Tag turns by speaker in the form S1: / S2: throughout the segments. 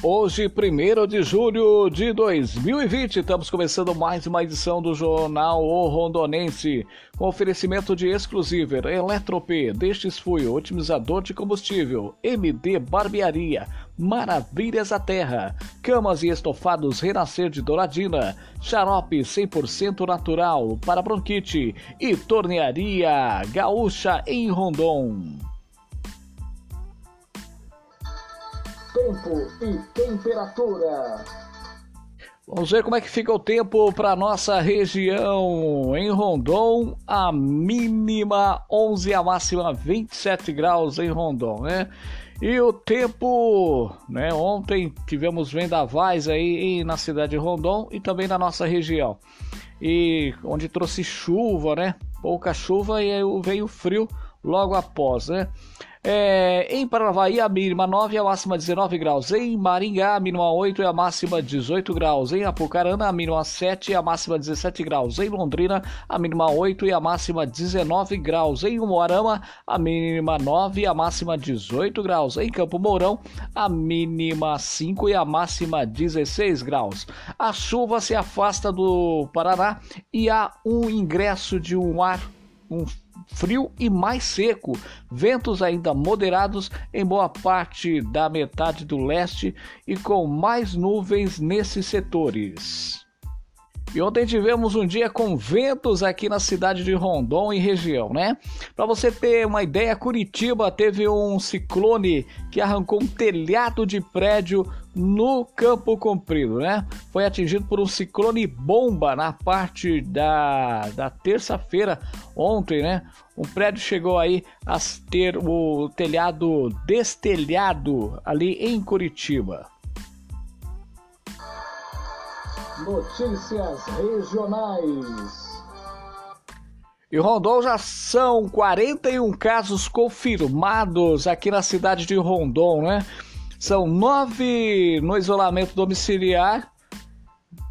S1: Hoje, 1 de julho de 2020, estamos começando mais uma edição do Jornal O Rondonense, com oferecimento de Exclusiver, Eletrop, Destes Fui, Otimizador de Combustível, MD Barbearia, Maravilhas da Terra, Camas e Estofados Renascer de Douradina, Xarope 100% natural para bronquite e Tornearia Gaúcha em Rondon. Tempo e temperatura. Vamos ver como é que fica o tempo para nossa região. Em Rondon, a mínima 11, a máxima 27 graus em Rondon, né? E o tempo, né? Ontem tivemos vendavais aí na cidade de Rondon e também na nossa região. E onde trouxe chuva, né? Pouca chuva e aí veio frio logo após, né? É, em Paranavaí, a mínima 9 e a máxima 19 graus. Em Maringá, a mínima 8 e a máxima 18 graus. Em Apucarana, a mínima 7 e a máxima 17 graus. Em Londrina, a mínima 8 e a máxima 19 graus. Em Umuarama, a mínima 9 e a máxima 18 graus. Em Campo Mourão, a mínima 5 e a máxima 16 graus. A chuva se afasta do Paraná e há um ingresso de um ar, um frio e mais seco, ventos ainda moderados em boa parte da metade do leste e com mais nuvens nesses setores. E ontem tivemos um dia com ventos aqui na cidade de Rondon e região, né? Para você ter uma ideia, Curitiba teve um ciclone que arrancou um telhado de prédio no Campo Comprido, né? Foi atingido por um ciclone bomba na parte da, da terça-feira, ontem, né? Um prédio chegou aí a ter o telhado destelhado ali em Curitiba. Notícias regionais. E Rondon já são 41 casos confirmados aqui na cidade de Rondon, né? São nove no isolamento domiciliar,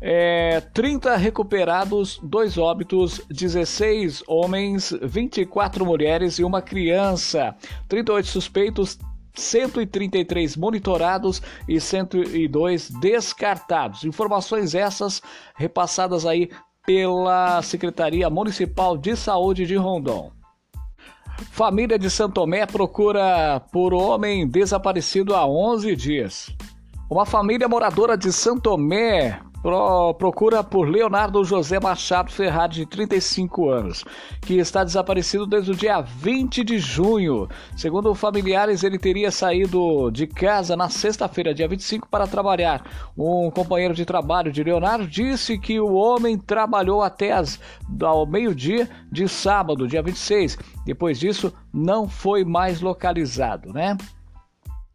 S1: é, 30 recuperados, dois óbitos, 16 homens, 24 mulheres e uma criança, 38 suspeitos, 133 monitorados e 102 descartados. Informações essas repassadas aí pela Secretaria Municipal de Saúde de Rondon. Família de Santomé procura por homem desaparecido há 11 dias. Uma família moradora de Santomé Pro, procura por Leonardo José Machado Ferrari, de 35 anos, que está desaparecido desde o dia 20 de junho. Segundo familiares, ele teria saído de casa na sexta-feira, dia 25, para trabalhar. Um companheiro de trabalho de Leonardo disse que o homem trabalhou até as, ao meio-dia de sábado, dia 26. Depois disso, não foi mais localizado, né?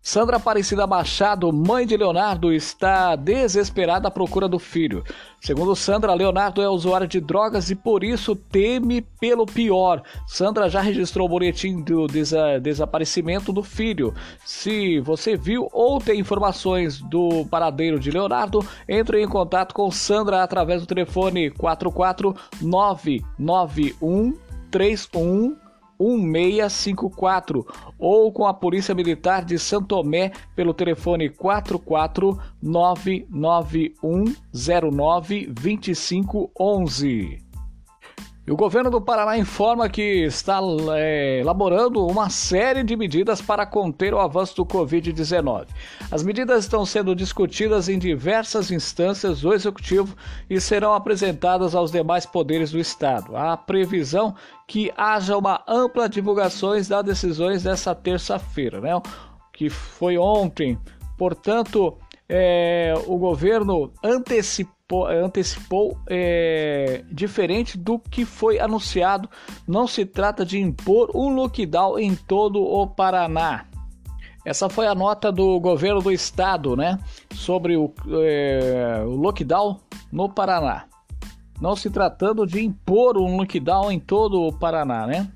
S1: Sandra Aparecida Machado, mãe de Leonardo, está desesperada à procura do filho. Segundo Sandra, Leonardo é usuário de drogas e por isso teme pelo pior. Sandra já registrou o boletim do desa desaparecimento do filho. Se você viu ou tem informações do paradeiro de Leonardo, entre em contato com Sandra através do telefone 44991 31 1654 ou com a Polícia Militar de Santomé pelo telefone 44991092511. O governo do Paraná informa que está é, elaborando uma série de medidas para conter o avanço do Covid-19. As medidas estão sendo discutidas em diversas instâncias do Executivo e serão apresentadas aos demais poderes do Estado. A previsão que haja uma ampla divulgação das decisões dessa terça-feira, né? que foi ontem. Portanto, é, o governo antecipou antecipou é, diferente do que foi anunciado. Não se trata de impor um lockdown em todo o Paraná. Essa foi a nota do governo do estado, né? Sobre o, é, o lockdown no Paraná. Não se tratando de impor um lockdown em todo o Paraná, né?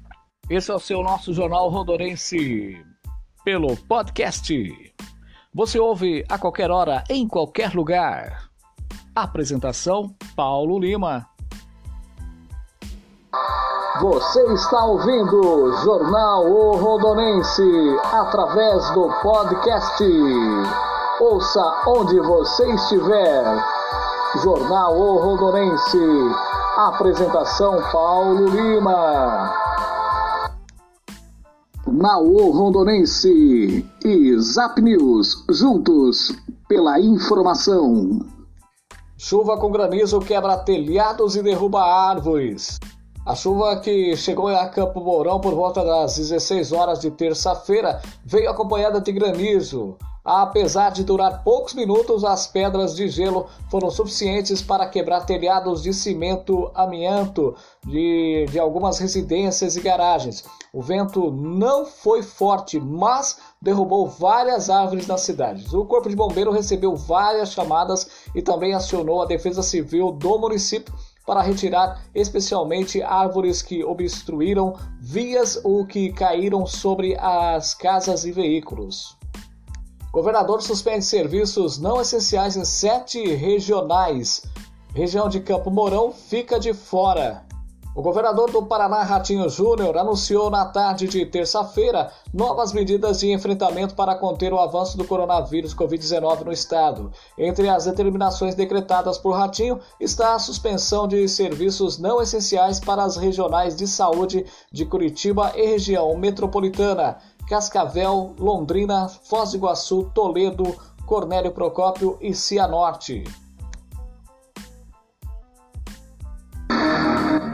S1: Esse é o seu nosso Jornal Rondonense pelo podcast. Você ouve a qualquer hora, em qualquer lugar. Apresentação: Paulo Lima. Você está ouvindo Jornal O Rondonense através do podcast. Ouça onde você estiver. Jornal O Rondonense. Apresentação Paulo Lima. Na O Rondonense e Zap News, juntos pela informação. Chuva com granizo quebra telhados e derruba árvores. A chuva que chegou a Campo Mourão por volta das 16 horas de terça-feira veio acompanhada de granizo. Apesar de durar poucos minutos, as pedras de gelo foram suficientes para quebrar telhados de cimento amianto de, de algumas residências e garagens. O vento não foi forte, mas derrubou várias árvores na cidade. O Corpo de Bombeiro recebeu várias chamadas e também acionou a Defesa Civil do município para retirar especialmente árvores que obstruíram vias ou que caíram sobre as casas e veículos. Governador suspende serviços não essenciais em sete regionais. Região de Campo Mourão fica de fora. O governador do Paraná, Ratinho Júnior, anunciou na tarde de terça-feira novas medidas de enfrentamento para conter o avanço do coronavírus Covid-19 no estado. Entre as determinações decretadas por Ratinho está a suspensão de serviços não essenciais para as regionais de saúde de Curitiba e região metropolitana, Cascavel, Londrina, Foz do Iguaçu, Toledo, Cornélio Procópio e Cianorte.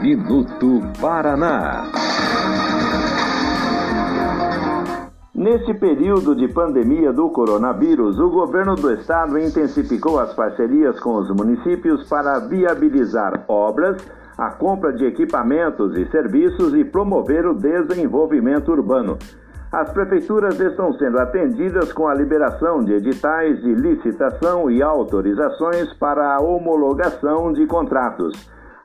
S2: Minuto Paraná. Neste período de pandemia do coronavírus, o governo do estado intensificou as parcerias com os municípios para viabilizar obras, a compra de equipamentos e serviços e promover o desenvolvimento urbano. As prefeituras estão sendo atendidas com a liberação de editais de licitação e autorizações para a homologação de contratos.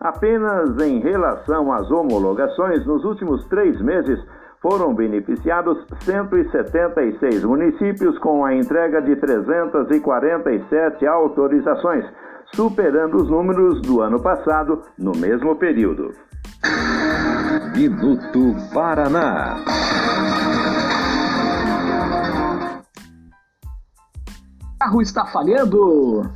S2: Apenas em relação às homologações, nos últimos três meses foram beneficiados 176 municípios com a entrega de 347 autorizações, superando os números do ano passado no mesmo período. Minuto Paraná.
S1: Carro está falhando?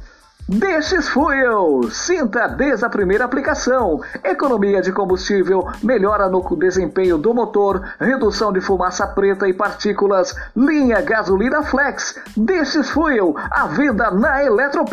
S1: Destes Fuel. Sinta desde a primeira aplicação. Economia de combustível, melhora no desempenho do motor, redução de fumaça preta e partículas. Linha gasolina flex. Destes Fuel. A venda na Eletrop.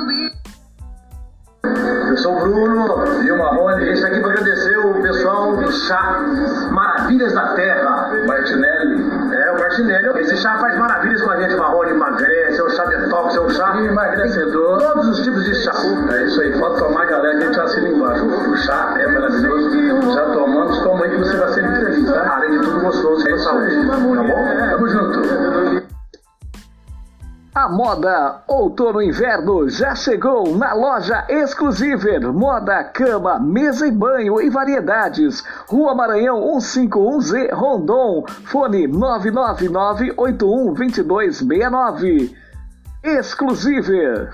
S3: Sou o Bruno e o Marrone, a gente está aqui para agradecer o pessoal do chá Maravilhas da Terra. Martinelli. É, o Martinelli. Esse chá faz maravilhas com a gente, Marrone, emagrece, é o chá detox, é o chá emagrecedor. Todos os tipos de chá. É isso aí, pode tomar, galera, que a gente assina embaixo. O chá é maravilhoso. Já tomamos, toma aí que você vai ser muito feliz, tá? Além de tudo gostoso, é saúde. Tá bom? Tamo junto.
S1: A moda outono-inverno já chegou na loja Exclusiver. Moda, cama, mesa e banho e variedades. Rua Maranhão 151Z, Rondon. Fone 999-812269. Exclusiver.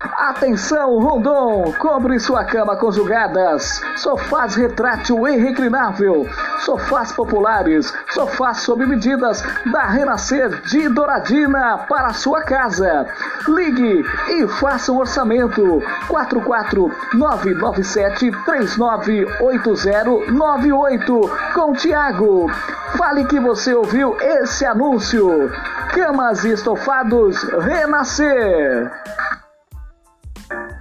S1: Atenção, Rondon! Cobre sua cama com jogadas, sofás retrátil e reclinável, Sofás populares, sofás sob medidas da Renascer de Douradina para sua casa. Ligue e faça um orçamento 44997 398098 com Tiago. Fale que você ouviu esse anúncio. Camas e estofados Renascer.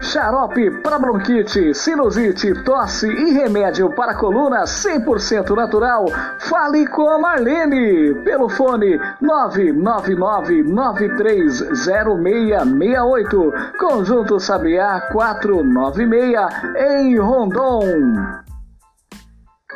S1: Xarope para bronquite, sinusite, tosse e remédio para coluna 100% natural. Fale com a Marlene pelo fone 999930668. Conjunto Sabiá 496 em Rondon.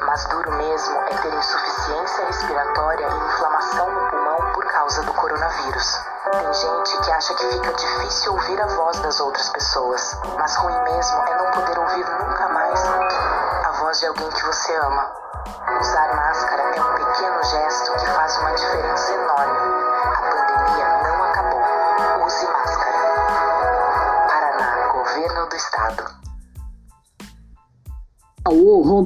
S4: Mas duro mesmo é ter insuficiência respiratória e inflamação no pulmão por causa do coronavírus. Tem gente que acha que fica difícil ouvir a voz das outras pessoas, mas ruim mesmo é não poder ouvir nunca mais a voz de alguém que você ama. Usar máscara é um pequeno gesto que faz uma diferença enorme. A pandemia não acabou. Use máscara. Paraná, Governo do Estado.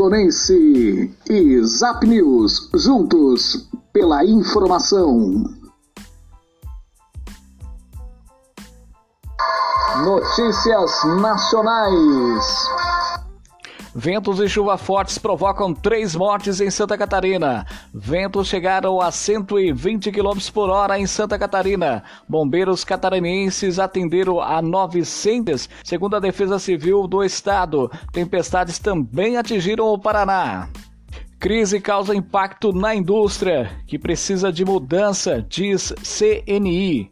S1: Rondonense e Zap News, juntos pela informação. Notícias nacionais. Ventos e chuva fortes provocam três mortes em Santa Catarina. Ventos chegaram a 120 km por hora em Santa Catarina. Bombeiros catarinenses atenderam a 900, segundo a Defesa Civil do Estado. Tempestades também atingiram o Paraná. Crise causa impacto na indústria, que precisa de mudança, diz CNI.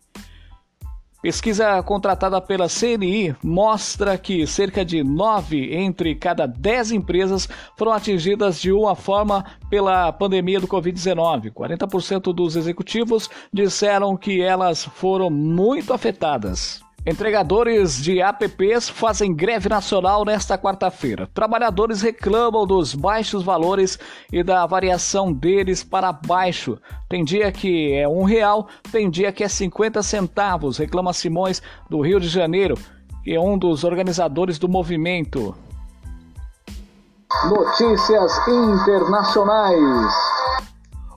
S1: Pesquisa contratada pela CNI mostra que cerca de 9 entre cada 10 empresas foram atingidas de uma forma pela pandemia do Covid-19. 40% dos executivos disseram que elas foram muito afetadas. Entregadores de apps fazem greve nacional nesta quarta-feira. Trabalhadores reclamam dos baixos valores e da variação deles para baixo. Tem dia que é um real, tem dia que é 50 centavos, reclama Simões do Rio de Janeiro, que é um dos organizadores do movimento. Notícias internacionais.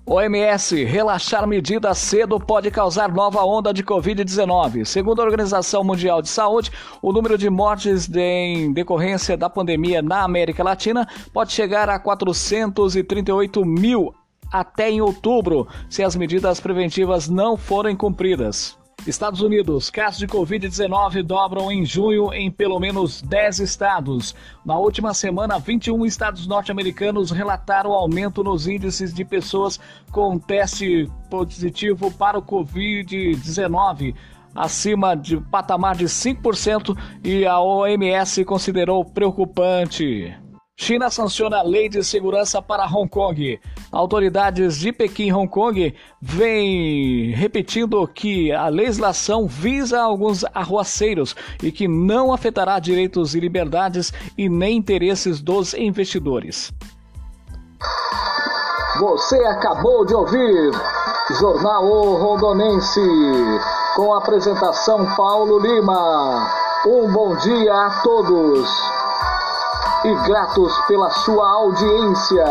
S1: OMS, relaxar medidas cedo pode causar nova onda de Covid-19. Segundo a Organização Mundial de Saúde, o número de mortes de, em decorrência da pandemia na América Latina pode chegar a 438 mil até em outubro, se as medidas preventivas não forem cumpridas. Estados Unidos, casos de Covid-19 dobram em junho em pelo menos 10 estados. Na última semana, 21 estados norte-americanos relataram aumento nos índices de pessoas com teste positivo para o Covid-19, acima de patamar de 5%, e a OMS considerou preocupante. China sanciona a lei de segurança para Hong Kong. Autoridades de Pequim e Hong Kong vêm repetindo que a legislação visa alguns arruaceiros e que não afetará direitos e liberdades e nem interesses dos investidores. Você acabou de ouvir Jornal o Rondonense com a apresentação Paulo Lima. Um bom dia a todos e gratos pela sua audiência.